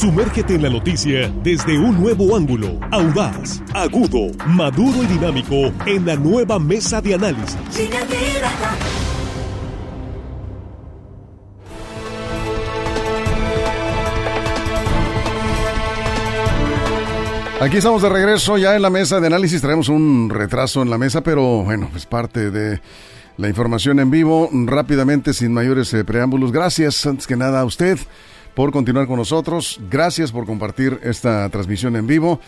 Sumérgete en la noticia desde un nuevo ángulo, audaz, agudo, maduro y dinámico en la nueva mesa de análisis. Aquí estamos de regreso ya en la mesa de análisis. Traemos un retraso en la mesa, pero bueno, es parte de la información en vivo. Rápidamente, sin mayores eh, preámbulos. Gracias, antes que nada, a usted por continuar con nosotros. Gracias por compartir esta transmisión en vivo.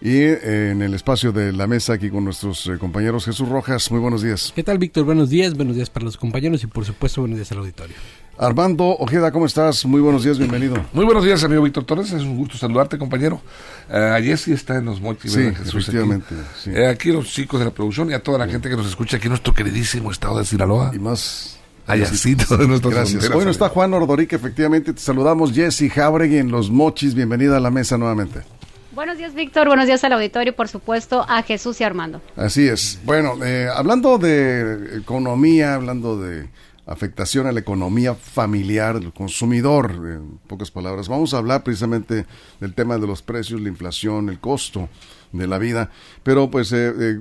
Y eh, en el espacio de la mesa aquí con nuestros eh, compañeros Jesús Rojas. Muy buenos días. ¿Qué tal, Víctor? Buenos días. Buenos días para los compañeros y por supuesto buenos días al auditorio. Armando Ojeda, ¿cómo estás? Muy buenos días, bienvenido. Muy buenos días, amigo Víctor Torres. Es un gusto saludarte, compañero. Uh, ayer sí está en los mochis. Sí, efectivamente. Aquí. Sí. Eh, aquí los chicos de la producción y a toda la sí. gente que nos escucha aquí en nuestro queridísimo estado de Sinaloa. Y más Ayacito de nuestras Gracias. Bueno, está Juan Ordorique, efectivamente. Te saludamos, Jesse Jabregui en Los Mochis. Bienvenida a la mesa nuevamente. Buenos días, Víctor. Buenos días al auditorio, por supuesto, a Jesús y Armando. Así es. Bueno, eh, hablando de economía, hablando de afectación a la economía familiar del consumidor, en pocas palabras. Vamos a hablar precisamente del tema de los precios, la inflación, el costo de la vida, pero pues eh, eh,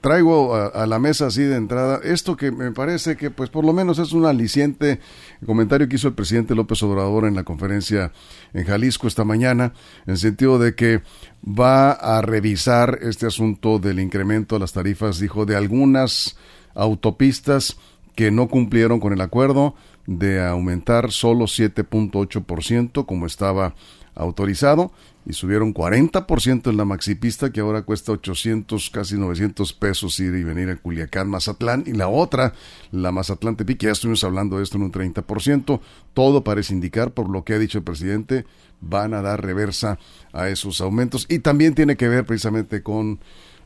traigo a, la mesa así de entrada esto que me parece que pues por lo menos es un aliciente comentario que hizo el presidente López Obrador en la conferencia en Jalisco esta mañana, en el sentido de que va a revisar este asunto del incremento de las tarifas, dijo, de algunas autopistas que no cumplieron con el acuerdo de aumentar solo 7.8% como estaba autorizado y subieron 40% en la maxipista que ahora cuesta 800, casi 900 pesos ir y venir a Culiacán, Mazatlán y la otra, la Mazatlán Tepic, ya estuvimos hablando de esto en un 30%, todo parece indicar por lo que ha dicho el presidente, van a dar reversa a esos aumentos y también tiene que ver precisamente con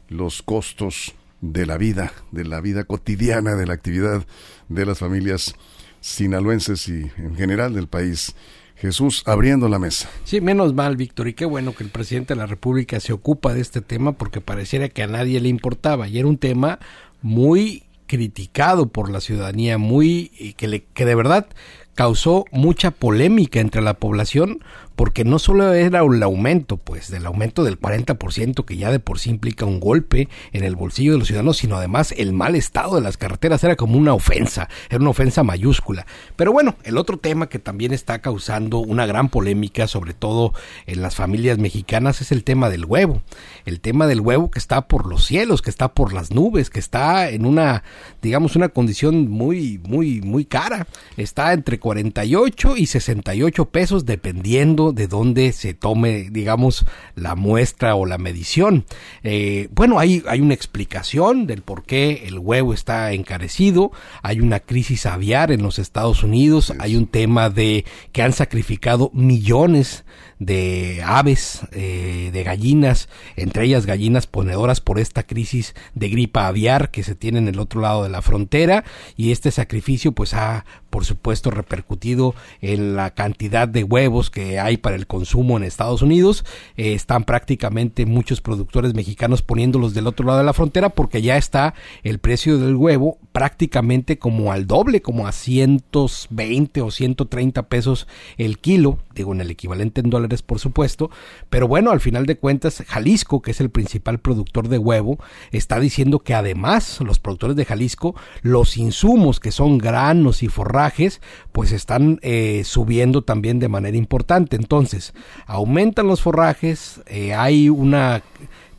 los costos de la vida, de la vida cotidiana, de la actividad de las familias sinaloenses y en general del país. Jesús abriendo la mesa. Sí, menos mal, Víctor, y qué bueno que el presidente de la República se ocupa de este tema porque pareciera que a nadie le importaba y era un tema muy criticado por la ciudadanía, muy que le que de verdad causó mucha polémica entre la población porque no solo era el aumento, pues, del aumento del 40% que ya de por sí implica un golpe en el bolsillo de los ciudadanos, sino además el mal estado de las carreteras era como una ofensa, era una ofensa mayúscula. Pero bueno, el otro tema que también está causando una gran polémica, sobre todo en las familias mexicanas, es el tema del huevo. El tema del huevo que está por los cielos, que está por las nubes, que está en una, digamos, una condición muy, muy, muy cara. Está entre 48 y 68 pesos dependiendo de dónde se tome, digamos, la muestra o la medición. Eh, bueno, hay, hay una explicación del por qué el huevo está encarecido, hay una crisis aviar en los Estados Unidos, hay un tema de que han sacrificado millones de aves, eh, de gallinas, entre ellas gallinas ponedoras por esta crisis de gripa aviar que se tiene en el otro lado de la frontera y este sacrificio pues ha por supuesto repercutido en la cantidad de huevos que hay para el consumo en Estados Unidos. Eh, están prácticamente muchos productores mexicanos poniéndolos del otro lado de la frontera porque ya está el precio del huevo prácticamente como al doble, como a 120 o 130 pesos el kilo, digo en el equivalente en dólares por supuesto, pero bueno, al final de cuentas Jalisco, que es el principal productor de huevo, está diciendo que además los productores de Jalisco, los insumos que son granos y forrajes, pues están eh, subiendo también de manera importante. Entonces, aumentan los forrajes, eh, hay una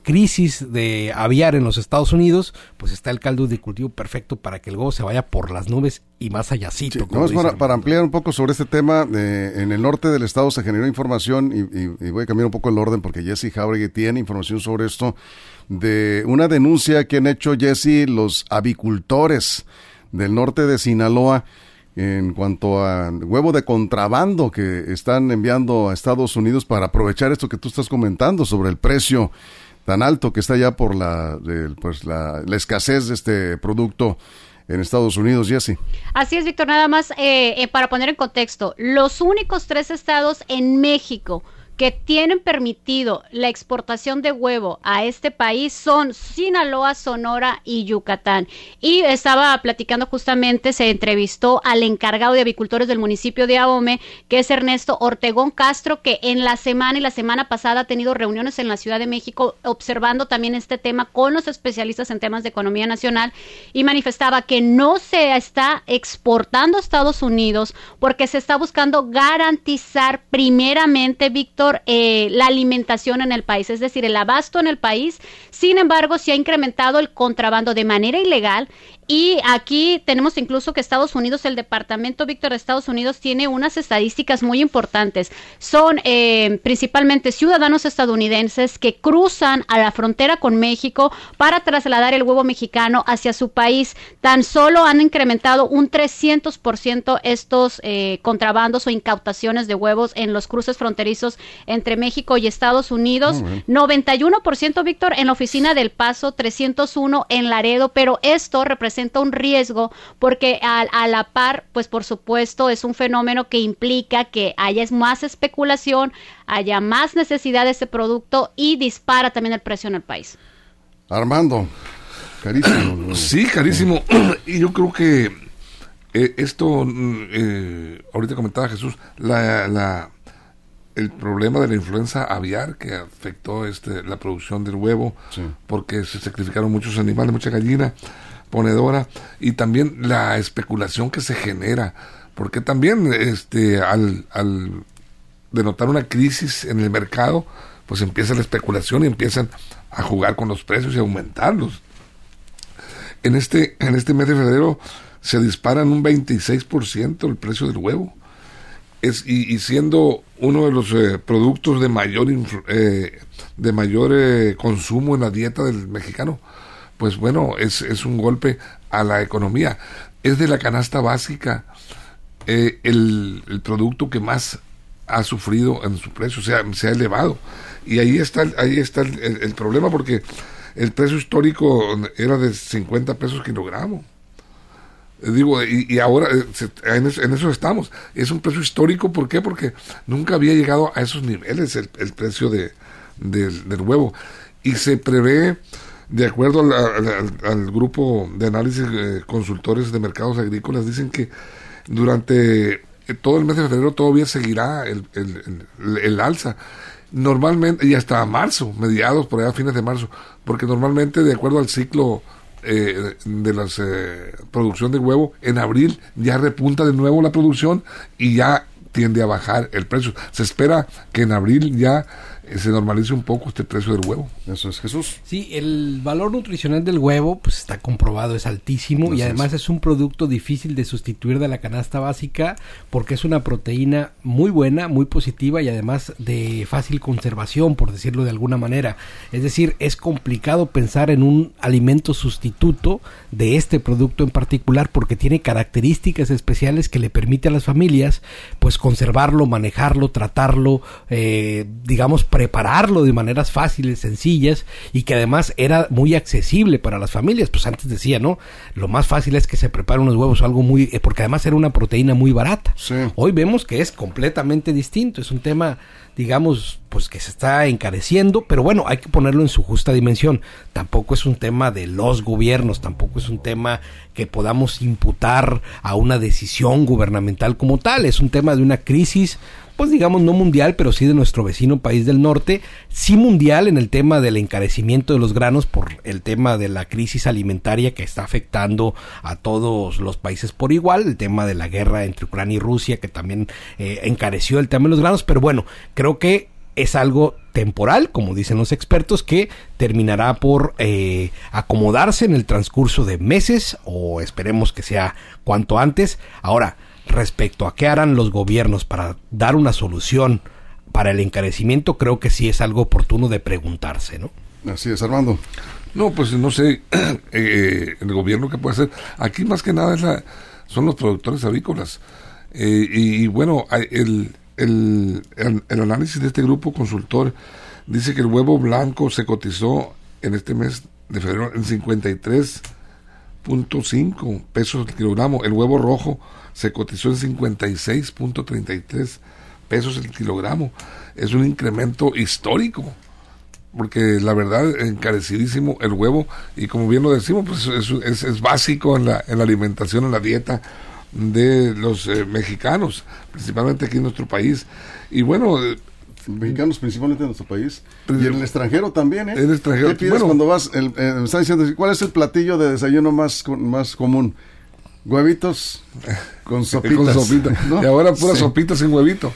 crisis de aviar en los Estados Unidos, pues está el caldo de cultivo perfecto para que el huevo se vaya por las nubes y más allá. Sí, vamos para, para, ampliar un poco sobre este tema, eh, en el norte del estado se generó información y, y, y, voy a cambiar un poco el orden porque Jesse Jauregui tiene información sobre esto de una denuncia que han hecho Jesse los avicultores del norte de Sinaloa en cuanto a huevo de contrabando que están enviando a Estados Unidos para aprovechar esto que tú estás comentando sobre el precio tan alto que está ya por la, pues la, escasez de este producto en Estados Unidos, Jesse. Así es, Víctor, nada más eh, eh, para poner en contexto, los únicos tres estados en México que tienen permitido la exportación de huevo a este país son Sinaloa, Sonora y Yucatán. Y estaba platicando justamente, se entrevistó al encargado de avicultores del municipio de Ahome, que es Ernesto Ortegón Castro, que en la semana y la semana pasada ha tenido reuniones en la Ciudad de México observando también este tema con los especialistas en temas de economía nacional y manifestaba que no se está exportando a Estados Unidos porque se está buscando garantizar primeramente, Víctor, eh, la alimentación en el país, es decir, el abasto en el país. Sin embargo, se ha incrementado el contrabando de manera ilegal y aquí tenemos incluso que Estados Unidos, el Departamento Víctor de Estados Unidos tiene unas estadísticas muy importantes. Son eh, principalmente ciudadanos estadounidenses que cruzan a la frontera con México para trasladar el huevo mexicano hacia su país. Tan solo han incrementado un 300% estos eh, contrabandos o incautaciones de huevos en los cruces fronterizos entre México y Estados Unidos. 91% Víctor en la oficina del Paso, 301 en Laredo, pero esto representa presenta un riesgo porque a, la par, pues por supuesto, es un fenómeno que implica que haya más especulación, haya más necesidad de ese producto y dispara también el precio en el país. Armando, carísimo. sí, carísimo. y yo creo que eh, esto, eh, ahorita comentaba Jesús, la, la, el problema de la influenza aviar que afectó este, la producción del huevo, porque se sacrificaron muchos animales, mucha gallina ponedora y también la especulación que se genera, porque también este al, al denotar una crisis en el mercado, pues empieza la especulación y empiezan a jugar con los precios y aumentarlos. En este, en este mes de febrero se disparan un 26% el precio del huevo. Es, y, siendo uno de los eh, productos de mayor, eh, de mayor eh, consumo en la dieta del mexicano, pues bueno, es, es un golpe a la economía. Es de la canasta básica eh, el, producto que más ha sufrido en su precio, o sea, se ha elevado. Y ahí está, ahí está el, problema porque el precio histórico era de 50 pesos kilogramo. Digo, y, y ahora eh, en, eso, estamos. Es un precio histórico, ¿por qué? Porque nunca había llegado a esos niveles el, el precio de, del huevo. Y se prevé de acuerdo al, grupo de análisis eh, consultores de mercados agrícolas, dicen que durante eh, todo el mes de febrero todavía seguirá el, el, alza. Normalmente, y hasta marzo, mediados, por allá fines de marzo, porque normalmente, de acuerdo al ciclo eh, de la producción de huevo, en abril ya repunta de nuevo la producción y ya tiende a bajar el precio. Se espera que en abril ya eh, se normalice un poco este precio del huevo. Eso es Jesús. Sí, el valor nutricional del huevo pues está comprobado, es altísimo y además es. un producto difícil de sustituir de la canasta básica porque es una proteína muy buena, muy positiva y además de fácil conservación, por decirlo de alguna manera. Es decir, es complicado pensar en un alimento sustituto de este producto en particular porque tiene características especiales que le permite a las familias pues conservarlo, manejarlo, tratarlo, eh, digamos prepararlo de maneras fáciles, sencillas y que además era muy accesible para las familias. Pues antes decía, ¿no? Lo más fácil es que se preparen unos huevos o algo muy... Eh, porque además era una proteína muy barata. Hoy vemos que es completamente distinto. Es un tema digamos, pues que se está encareciendo, pero bueno, hay que ponerlo en su justa dimensión. Tampoco es un tema de los gobiernos, tampoco es un tema que podamos imputar a una decisión gubernamental como tal, es un tema de una crisis pues digamos no mundial, pero sí de nuestro vecino país del norte, sí mundial en el tema del encarecimiento de los granos por el tema de la crisis alimentaria que está afectando a todos los países por igual, el tema de la guerra entre Ucrania y Rusia que también eh, encareció el tema de los granos, pero bueno, creo que es algo temporal, como dicen los expertos, que terminará por eh, acomodarse en el transcurso de meses o esperemos que sea cuanto antes. Ahora, respecto a qué harán los gobiernos para dar una solución para el encarecimiento, creo que sí es algo oportuno de preguntarse, ¿no? Así es, Armando. No, pues no sé, eh, el gobierno que puede hacer. Aquí más que nada es la, son los productores avícolas. Eh, y, bueno, el, el, el, análisis de este grupo consultor dice que el huevo blanco se cotizó en este mes de febrero en 53.5 pesos el kilogramo. El huevo rojo se cotizó en 56.33 pesos el kilogramo. Es un incremento histórico porque la verdad encarecidísimo el huevo y como bien lo decimos pues es, es, básico en la, en la, alimentación en la dieta de los eh, mexicanos principalmente aquí en nuestro país y bueno mexicanos principalmente en nuestro país y en el extranjero también ¿eh? En el extranjero ¿Qué pides cuando vas el, eh, me está diciendo cuál es el platillo de desayuno más más común huevitos con sopitas. Y ahora puras sopitas sin huevito.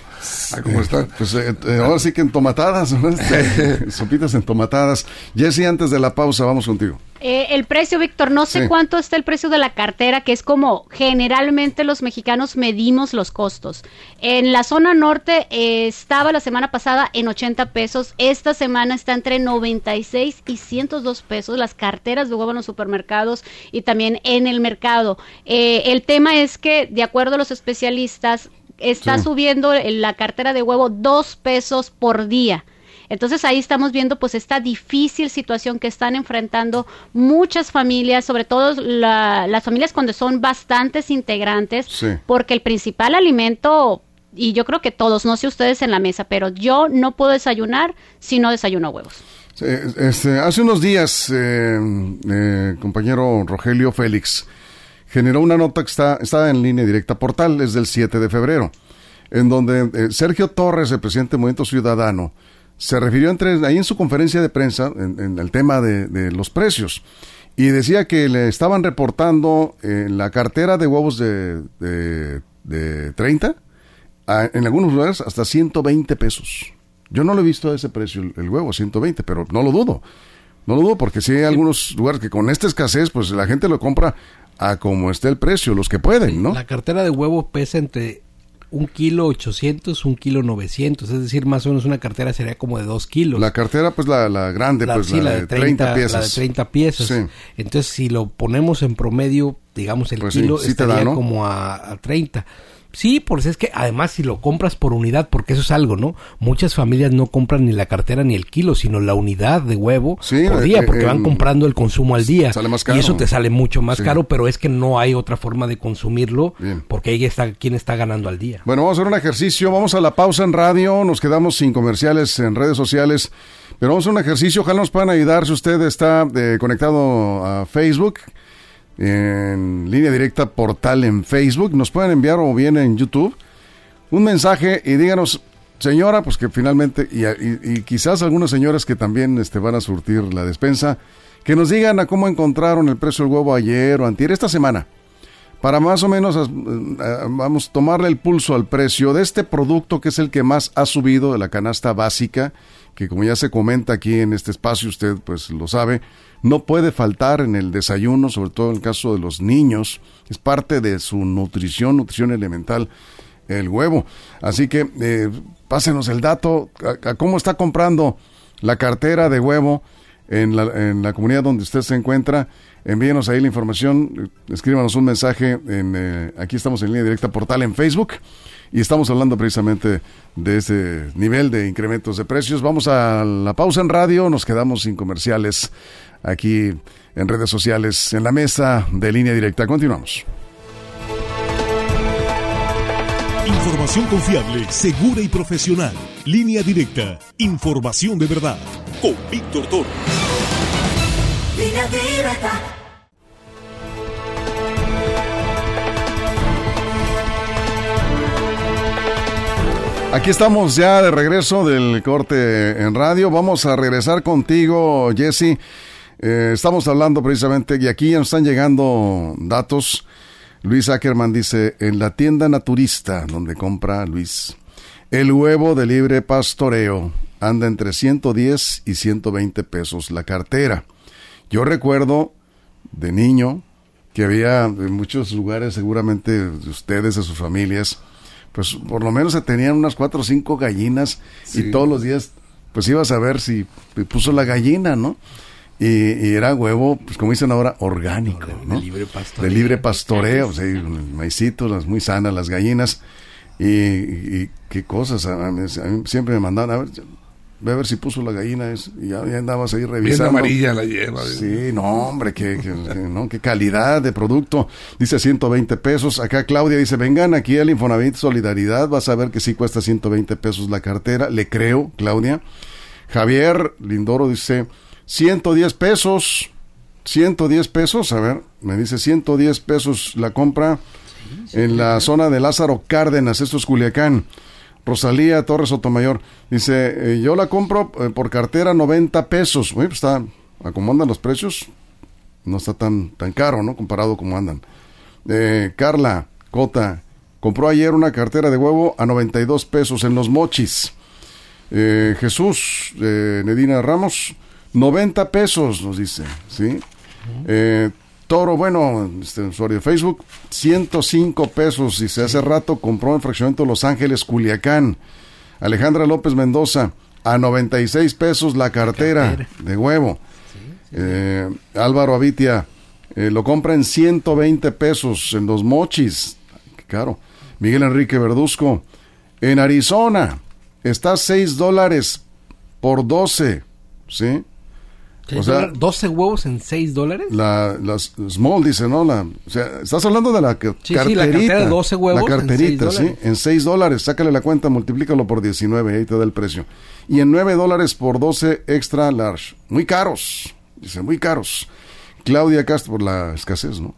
Ah, ¿cómo están? Pues eh, eh, ahora sí que entomatadas, este, sopitas entomatadas. Jesse, antes de la pausa, vamos contigo. Eh, el precio, Víctor, no sé cuánto está el precio de la cartera, que es como generalmente los mexicanos medimos los costos. En la zona norte estaba la semana pasada en 80 pesos, esta semana está entre 96 y 102 pesos las carteras de huevo en los supermercados y también en el mercado. el tema es que de acuerdo a los especialistas, está subiendo la cartera de huevo dos pesos por día. Entonces ahí estamos viendo pues esta difícil situación que están enfrentando muchas familias, sobre todo las familias cuando son bastantes integrantes, porque el principal alimento, y yo creo que todos, no sé ustedes en la mesa, pero yo no puedo desayunar si no desayuno huevos. Este, hace unos días, eh, eh, compañero Rogelio Félix, generó una nota que está, está en línea directa portal, es del 7 de febrero, en donde eh, Sergio Torres, el presidente del Movimiento Ciudadano, se refirió entre, ahí en su conferencia de prensa en, el tema de, los precios y decía que le estaban reportando en la cartera de huevos de, de, 30, en algunos lugares hasta 120 pesos. Yo no lo he visto a ese precio el, el huevo, 120, pero no lo dudo. No lo dudo porque sí hay algunos lugares que con esta escasez, pues la gente lo compra a como esté el precio, los que pueden, ¿no? La cartera de huevo pesa entre un kilo ochocientos, un kilo novecientos, es decir, más o menos una cartera sería como de dos kilos. La cartera, pues la, la grande, pues la, de 30, piezas. La de 30 piezas. Entonces, si lo ponemos en promedio, digamos, el pues kilo estaría como a, a 30. Sí, pues es que además si lo compras por unidad, porque eso es algo, ¿no? Muchas familias no compran ni la cartera ni el kilo, sino la unidad de huevo por día, eh, porque van comprando el consumo al día. Y eso te sale mucho más caro, pero es que no hay otra forma de consumirlo, porque ahí está quien está ganando al día. Bueno, vamos a hacer un ejercicio, vamos a la pausa en radio, nos quedamos sin comerciales en redes sociales, pero vamos a hacer un ejercicio, ojalá nos puedan ayudar si usted está eh, conectado a Facebook en línea directa portal en Facebook. Nos pueden enviar o bien en YouTube un mensaje y díganos, señora, pues que finalmente, y, quizás algunas señoras que también este, van a surtir la despensa, que nos digan a cómo encontraron el precio del huevo ayer o antier, esta semana, para más o menos, vamos, tomarle el pulso al precio de este producto que es el que más ha subido de la canasta básica, que como ya se comenta aquí en este espacio, usted pues lo sabe, no puede faltar en el desayuno, sobre todo en el caso de los niños, es parte de su nutrición, nutrición elemental, el huevo. Así que eh, pásenos el dato, a, cómo está comprando la cartera de huevo en la, en la comunidad donde usted se encuentra. Envíenos ahí la información, escríbanos un mensaje, en, eh, aquí estamos en línea directa portal en Facebook y estamos hablando precisamente de ese nivel de incrementos de precios. Vamos a la pausa en radio, nos quedamos sin comerciales aquí en redes sociales, en la mesa de línea directa. Continuamos. Información confiable, segura y profesional. Línea directa. Información de verdad. Con Víctor Toro. Línea directa. Aquí estamos ya de regreso del corte en radio. Vamos a regresar contigo, Jesse. Eh, estamos hablando precisamente, y aquí nos están llegando datos. Luis Ackerman dice, en la tienda naturista donde compra Luis, el huevo de libre pastoreo anda entre 110 y 120 pesos la cartera. Yo recuerdo de niño que había en muchos lugares, seguramente ustedes, de sus familias, pues por lo menos se tenían unas cuatro o cinco gallinas y todos los días pues ibas a ver si puso la gallina, ¿no? Y, era huevo, pues como dicen ahora, orgánico, ¿no? De, libre pastoreo. De libre pastoreo, o sea, maicitos, las muy sanas, las gallinas. Y, qué cosas, siempre me mandaban, a ver, ve a ver si puso la gallina es, y ya, ya andabas ahí Bien revisando. amarilla la lleva. Sí, no, hombre, qué, qué- qué- no, qué calidad de producto. Dice 120 pesos. Acá Claudia dice, vengan aquí al Infonavit Solidaridad, vas a ver que sí cuesta 120 pesos la cartera. Le creo, Claudia. Javier Lindoro dice, 110 pesos. 110 pesos, a ver, me dice 110 pesos la compra en la zona de Lázaro Cárdenas, esto es Culiacán. Rosalía Torres Sotomayor dice, eh, yo la compro eh, por cartera 90 pesos. Oye, pues está, a cómo andan los precios, no está tan, tan caro, ¿no? Comparado como andan. Eh, Carla Cota compró ayer una cartera de huevo a 92 pesos en los mochis. Eh, Jesús eh, Nedina Ramos, 90 pesos, nos dice, ¿sí? Toro, bueno, este usuario de Facebook, 105 pesos, dice, hace rato compró en Fraccionamiento Los Ángeles, Culiacán. Alejandra López Mendoza, a 96 pesos la cartera, de huevo. Eh, Álvaro Avitia, eh, lo compra en 120 pesos en los mochis. Qué caro. Miguel Enrique Verduzco, en Arizona, está 6 dólares por 12, ¿sí? O sea- dólares, 12 huevos en 6 dólares. La, las small dice, ¿no? La, o sea, estás hablando de la ca- Sí, sí, la carterita. cartera de 12 huevos La en carterita, seis sí. dólares. En 6 dólares. Sácale la cuenta, multiplícalo por 19, ahí te da el precio. Y en 9 dólares por 12 extra large. Muy caros. Dice, muy caros. Claudia Castro, por la escasez, ¿no?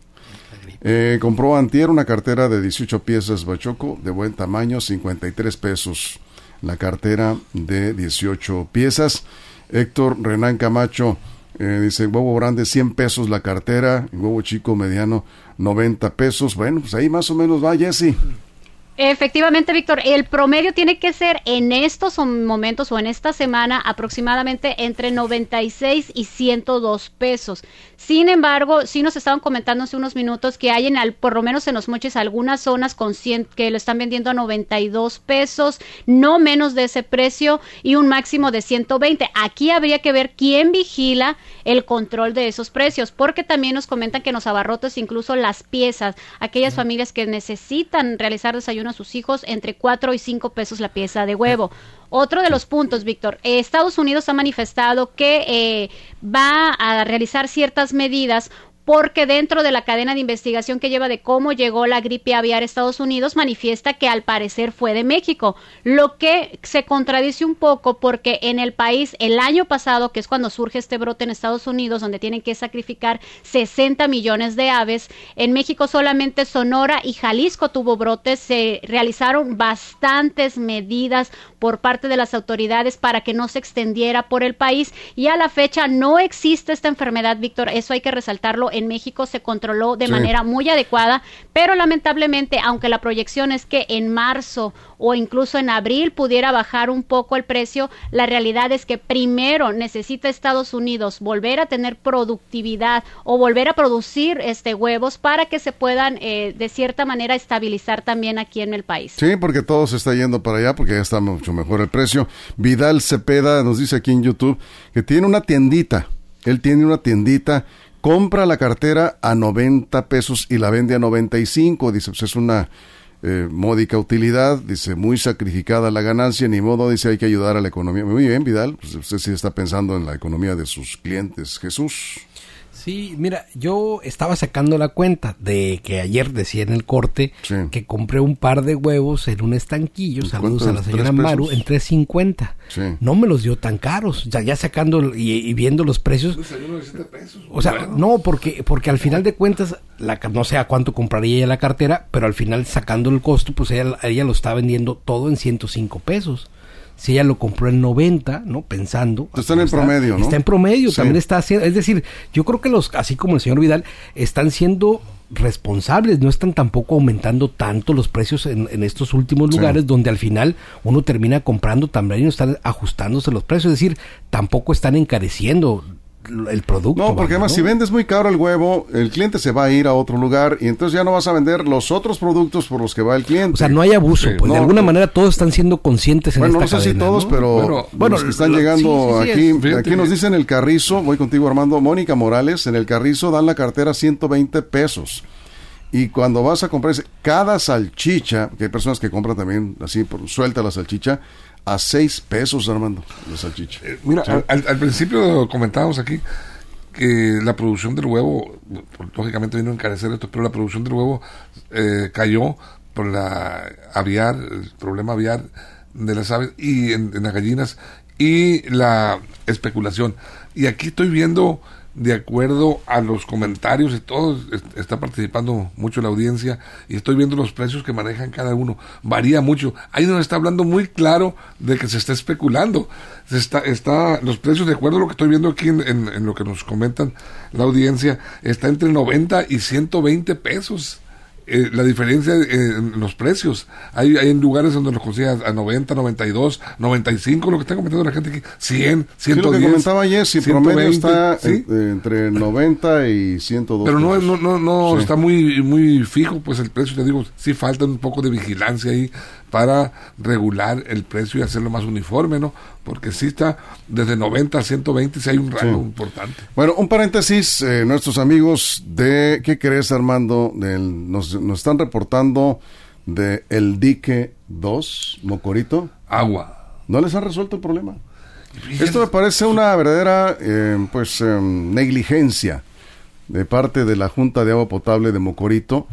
Eh, compró antier una cartera de 18 piezas Bachoco de buen tamaño, 53 pesos. La cartera de 18 piezas. Héctor Renán Camacho eh, dice huevo grande 100 pesos la cartera, huevo chico mediano 90 pesos. Bueno, pues ahí más o menos va Jesse. Efectivamente, Víctor, el promedio tiene que ser en estos momentos o en esta semana aproximadamente entre 96 y 102 pesos. Sin embargo, sí nos estaban comentando hace unos minutos que hay en al, por lo menos en los moches algunas zonas con 100 que lo están vendiendo a 92 pesos, no menos de ese precio y un máximo de 120. Aquí habría que ver quién vigila el control de esos precios, porque también nos comentan que en los abarrotes incluso las piezas, aquellas familias que necesitan realizar desayuno a sus hijos, entre 4 y 5 pesos la pieza de huevo. Otro de los puntos, Víctor, eh, Estados Unidos ha manifestado que eh, va a realizar ciertas medidas porque dentro de la cadena de investigación que lleva de cómo llegó la gripe aviar a Estados Unidos manifiesta que al parecer fue de México, lo que se contradice un poco porque en el país el año pasado, que es cuando surge este brote en Estados Unidos, donde tienen que sacrificar 60 millones de aves, en México solamente Sonora y Jalisco tuvo brotes, se realizaron bastantes medidas por parte de las autoridades para que no se extendiera por el país y a la fecha no existe esta enfermedad, Víctor, eso hay que resaltarlo, en México se controló de Sí. manera muy adecuada, pero lamentablemente, aunque la proyección es que en marzo o incluso en abril pudiera bajar un poco el precio, la realidad es que primero necesita Estados Unidos volver a tener productividad o volver a producir este huevos para que se puedan eh, de cierta manera estabilizar también aquí en el país. Sí, porque todo se está yendo para allá porque ya está mucho mejor el precio. Vidal Cepeda nos dice aquí en YouTube que tiene una tiendita. Él tiene una tiendita, compra la cartera a 90 pesos y la vende a 95. Dice, pues es una eh, módica utilidad. Dice, muy sacrificada la ganancia, ni modo. Dice, hay que ayudar a la economía. Muy bien, Vidal. Pues usted sí está pensando en la economía de sus clientes. Jesús. Sí, mira, yo estaba sacando la cuenta de que ayer decía en el corte Sí. que compré un par de huevos en un estanquillo, ¿En saludos a la señora ¿Tres Maru, en 3.50. Sí. No me los dio tan caros, ya, ya sacando y, y viendo los precios. Desayuno de 7 pesos. O sea, Bueno. no, porque porque al final de cuentas, la, no sé a cuánto compraría ella la cartera, pero al final sacando el costo, pues ella, ella lo está vendiendo todo en 105 pesos. Si ella lo compró en 90, ¿no? Pensando. Está en el promedio, ¿no? Está en promedio, Sí. también está haciendo. Es decir, yo creo que los, así como el señor Vidal, están siendo responsables, no están tampoco aumentando tanto los precios en, en estos últimos Sí. lugares donde al final uno termina comprando también y no están ajustándose los precios, es decir, tampoco están encareciendo el producto. No, porque vaya, además ¿no? si vendes muy caro el huevo, el cliente se va a ir a otro lugar y entonces ya no vas a vender los otros productos por los que va el cliente. O sea, no hay abuso, Sí, pues de no, alguna manera todos están siendo conscientes en Bueno, no esta sé si todos, ¿no? pero Bueno, bueno, los que están lo- llegando sí, sí, sí, aquí, es. Aquí nos dicen el Carrizo, voy contigo Armando, Mónica Morales, en el Carrizo dan la cartera 120 pesos. Y cuando vas a comprar cada salchicha, que hay personas que compran también así por suelta la salchicha, a 6 pesos, Armando, la salchicha. Eh, mira, al, al, principio comentábamos aquí que la producción del huevo, lógicamente vino a encarecer esto, pero la producción del huevo eh, cayó por la aviar, el problema aviar de las aves y en, en las gallinas y la especulación. Y aquí estoy viendo de acuerdo a los comentarios y todo, está participando mucho la audiencia y estoy viendo los precios que manejan cada uno. Varía mucho. Ahí nos está hablando muy claro de que se está especulando. Se está, está, los precios, de acuerdo a lo que estoy viendo aquí en, en lo que nos comentan la audiencia, está entre 90 y 120 pesos. Eh, la diferencia en los precios. Hay, hay lugares donde los consigas a 90, 92, 95, lo que está comentando la gente aquí, 100, 110. Sí, lo que comentaba Jesse, promedio está entre 90 y 102. Pero no, no, no, no está muy, muy fijo, pues el precio, te digo, sí falta un poco de vigilancia ahí para regular el precio y hacerlo más uniforme, ¿no? Porque sí está desde 90 a 120, si hay un rango importante. Bueno, un paréntesis, eh, nuestros amigos de, ¿qué crees Armando? Del, nos, nos están reportando de el dique 2, Mocorito. Agua. ¿No les han resuelto el problema? Esto me parece una verdadera, eh, pues, em, negligencia de parte de la Junta de Agua Potable de Mocorito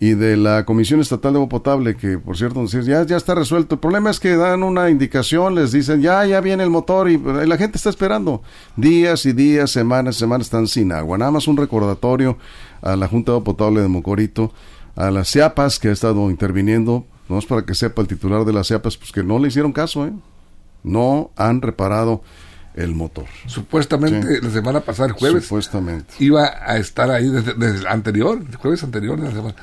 y de la Comisión Estatal de Agua Potable, que por cierto ya, ya está resuelto. El problema es que dan una indicación, les dicen, ya, ya viene el motor y, la gente está esperando. Días y días, semanas, semanas están sin agua. Nada más un recordatorio a la Junta de Agua Potable de Mocorito, a las CIAPAS que ha estado interviniendo, no es para que sepa el titular de las CIAPAS, pues que no le hicieron caso, ¿eh? No han reparado el motor. Supuestamente la semana pasada, el jueves, Supuestamente. iba a estar ahí desde, el anterior, el jueves anterior de la semana.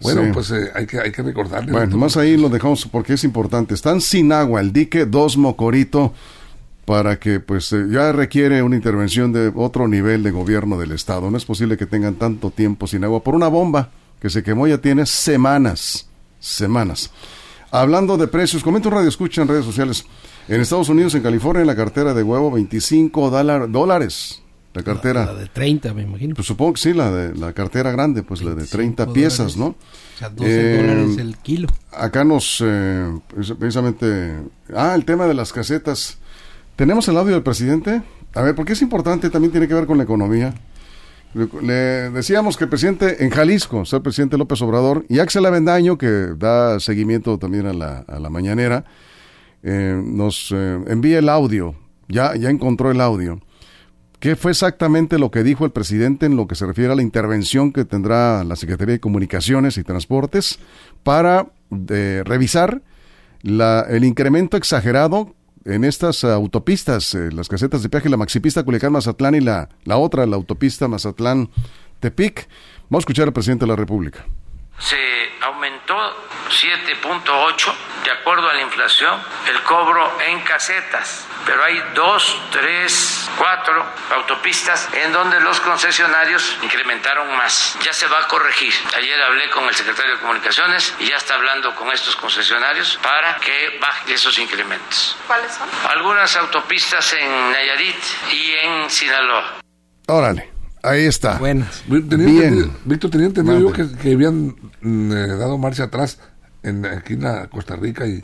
Bueno, pues eh, hay, que, hay que recordarle. Bueno, más ahí lo dejamos porque es importante. Están sin agua, el dique Dos Mocorito, para que pues eh, ya requiere una intervención de otro nivel de gobierno del Estado. No es posible que tengan tanto tiempo sin agua por una bomba que se quemó ya tiene semanas, semanas. Hablando de precios, comento un radio escucha en redes sociales. En Estados Unidos, en California, la cartera de huevo, 25 dólares. La cartera. La, de 30, me imagino. Pues supongo que sí, la de la cartera grande, pues la de 30 piezas, ¿no? O sea, 12 dólares el kilo. Acá nos, eh, precisamente, ah, el tema de las casetas. ¿Tenemos el audio del presidente? A ver, porque es importante, también tiene que ver con la economía. Le decíamos que el presidente en Jalisco, o sea, el presidente López Obrador, y Axel Avendaño, que da seguimiento también a la, a la mañanera, eh, nos eh, envía el audio, ya, ya encontró el audio. ¿Qué fue exactamente lo que dijo el presidente en lo que se refiere a la intervención que tendrá la Secretaría de Comunicaciones y Transportes para eh, revisar la, el incremento exagerado en estas autopistas, las casetas de peaje, la maxipista Culiacán-Mazatlán y la, la otra, la autopista Mazatlán-Tepic? Vamos a escuchar al presidente de la República. Se aumentó 7.8 de acuerdo a la inflación el cobro en casetas, pero hay dos, tres, cuatro autopistas en donde los concesionarios incrementaron más. Ya se va a corregir. Ayer hablé con el secretario de Comunicaciones y ya está hablando con estos concesionarios para que bajen esos incrementos. ¿Cuáles son? Algunas autopistas en Nayarit y en Sinaloa. Órale. Ahí está. Buenas. Bien. Víctor, tenía entendido yo que, que, habían mm, eh, dado marcha atrás en, aquí en la Costa Rica y,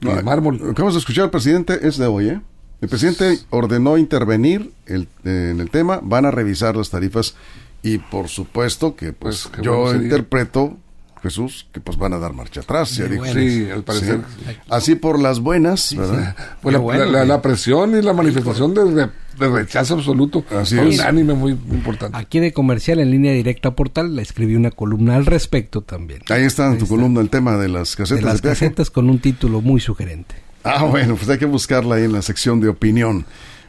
y No, mármol. Lo que vamos a escuchar al presidente es de hoy, ¿eh? El presidente ordenó intervenir el- en el tema, van a revisar las tarifas y por supuesto que pues, Pues, yo bueno interpreto, Jesús, que pues van a dar marcha atrás. Ya dijo. Sí, al parecer. Sí. Así por las buenas, ¿verdad? Pues la, bueno, la- la- que- la presión y la manifestación de, re- de rechazo absoluto. Así es. unánime, muy importante. Aquí de comercial en línea directa a Portal le escribí una columna al respecto también. Ahí está en tu columna el tema de las De casetas de, las peaje. casetas con un título muy sugerente. Ah, bueno, pues hay que buscarla ahí en la sección de opinión.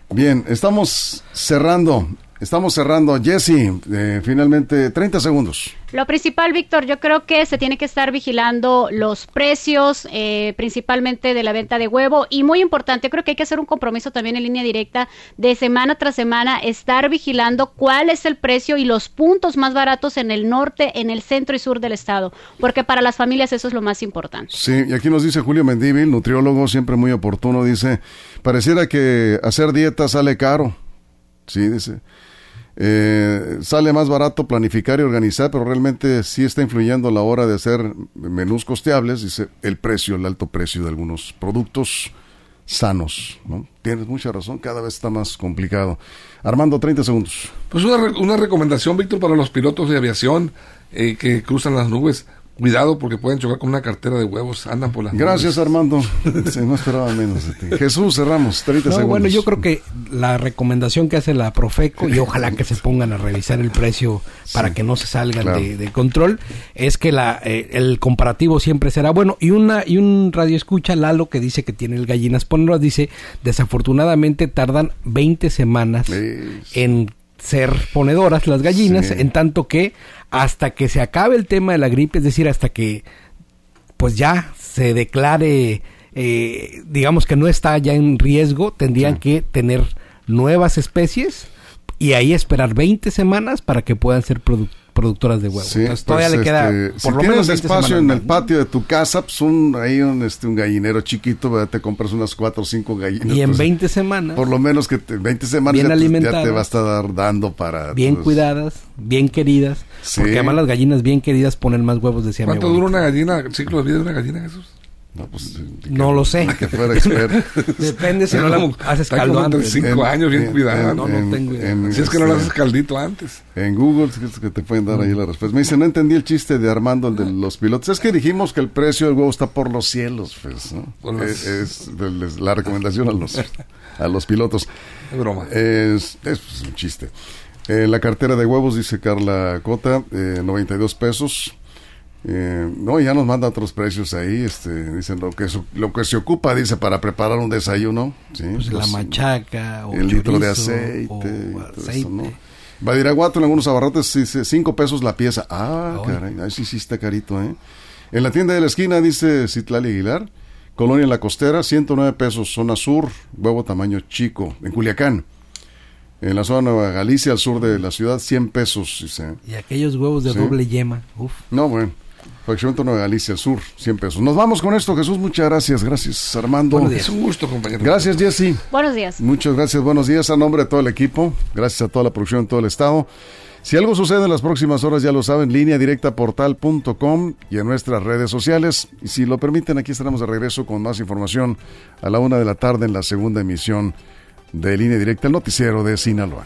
Bien, estamos cerrando, estamos cerrando. Jesse, eh, finalmente 30 segundos. Lo principal, Víctor, yo creo que se tiene que estar vigilando los precios, eh, principalmente de la venta de huevo. Y muy importante, creo que hay que hacer un compromiso también en línea directa de semana tras semana, estar vigilando cuál es el precio y los puntos más baratos en el norte, en el centro y sur del estado. Porque para las familias eso es lo más importante. Sí, y aquí nos dice Julio Mendívil, nutriólogo, siempre muy oportuno, dice, pareciera que hacer dieta sale caro. Sí, dice. Eh, sale más barato planificar y organizar, pero realmente sí está influyendo a la hora de hacer menús costeables, dice el precio, el alto precio de algunos productos sanos. ¿no? Tienes mucha razón, cada vez está más complicado. Armando, 30 segundos. Pues una, recomendación, Víctor, para los pilotos de aviación eh, que cruzan las nubes. Cuidado porque pueden chocar con una cartera de huevos. Andan por las Gracias, Armando. Sí, no esperaba menos de ti. Jesús, cerramos. 30 No, segundos. bueno, yo creo que la recomendación que hace la Profeco, y ojalá que se pongan a revisar el precio para Sí, que no se salgan claro. de, de control, es que la, eh, el comparativo siempre será bueno. Y una y un radio escucha, Lalo, que dice que tiene el gallinas poneras, dice, desafortunadamente tardan 20 semanas Sí. en ser ponedoras las gallinas, Sí. en tanto que hasta que se acabe el tema de la gripe, es decir, hasta que pues ya se declare, eh, digamos que no está ya en riesgo, tendrían Sí. que tener nuevas especies y ahí esperar 20 semanas para que puedan ser produ- productoras de huevos. Sí, Entonces pues, todavía le queda este, por si lo tienes menos 20 espacio en el patio de tu casa, pues un, ahí un, este, un gallinero chiquito, ¿verdad? te compras unas cuatro o cinco gallinas. Y en pues, 20 semanas, Por lo menos que te- 20 semanas Bien ya, te- ya te alimentadas. va a estar dando para... bien pues, cuidadas, bien queridas, Sí. porque además las gallinas bien queridas ponen más huevos, decía mi ¿Cuánto dura una gallina, ciclo de vida de una gallina, Jesús? No, pues, No lo sé. Que fuera experto. Depende si no como- haces caldo antes. cinco En- años bien en- cuidada. en- No, no en- tengo idea. en, Si es que no le este, haces caldito antes. En Google es que te pueden dar ahí la respuesta. Me dice, no entendí el chiste de Armando, el de los pilotos. Es que dijimos que el precio del huevo está por los cielos, pues, ¿no? Los- Es, es de- es la recomendación a los, a los pilotos. Es broma. Es, es un chiste. Eh, la cartera de huevos, dice Carla Cota, eh, 92 pesos. Eh, no, ya nos manda otros precios ahí. Este, dicen lo que, su- lo que se ocupa, dice, para preparar un desayuno. ¿sí? Pues la machaca o el litro de aceite. o aceite. eso, ¿no? Badiraguato en algunos abarrotes dice 5 pesos la pieza. Ah, Ay. caray, ay, sí, sí está carito, ¿eh? En la tienda de la esquina dice Citlali Aguilar, Colonia en la Costera, 109 pesos, zona sur, huevo tamaño chico, en Culiacán. En la zona Nueva Galicia, al sur de la ciudad, 100 pesos, dice. Y aquellos huevos de Sí. doble yema. Uf. No, bueno. Fraccionamiento Nueva Galicia, al sur, 100 pesos. Nos vamos con esto, Jesús, muchas gracias. Gracias, Armando. Buenos días. Es un gusto, compañero. Gracias, Jesse. Buenos días. Muchas gracias, buenos días a nombre de todo el equipo, gracias a toda la producción en todo el estado. Si algo sucede en las próximas horas, ya lo saben, línea directa portal.com y en nuestras redes sociales. Y si lo permiten, aquí estaremos de regreso con más información a la una de la tarde en la segunda emisión de Línea Directa, el noticiero de Sinaloa.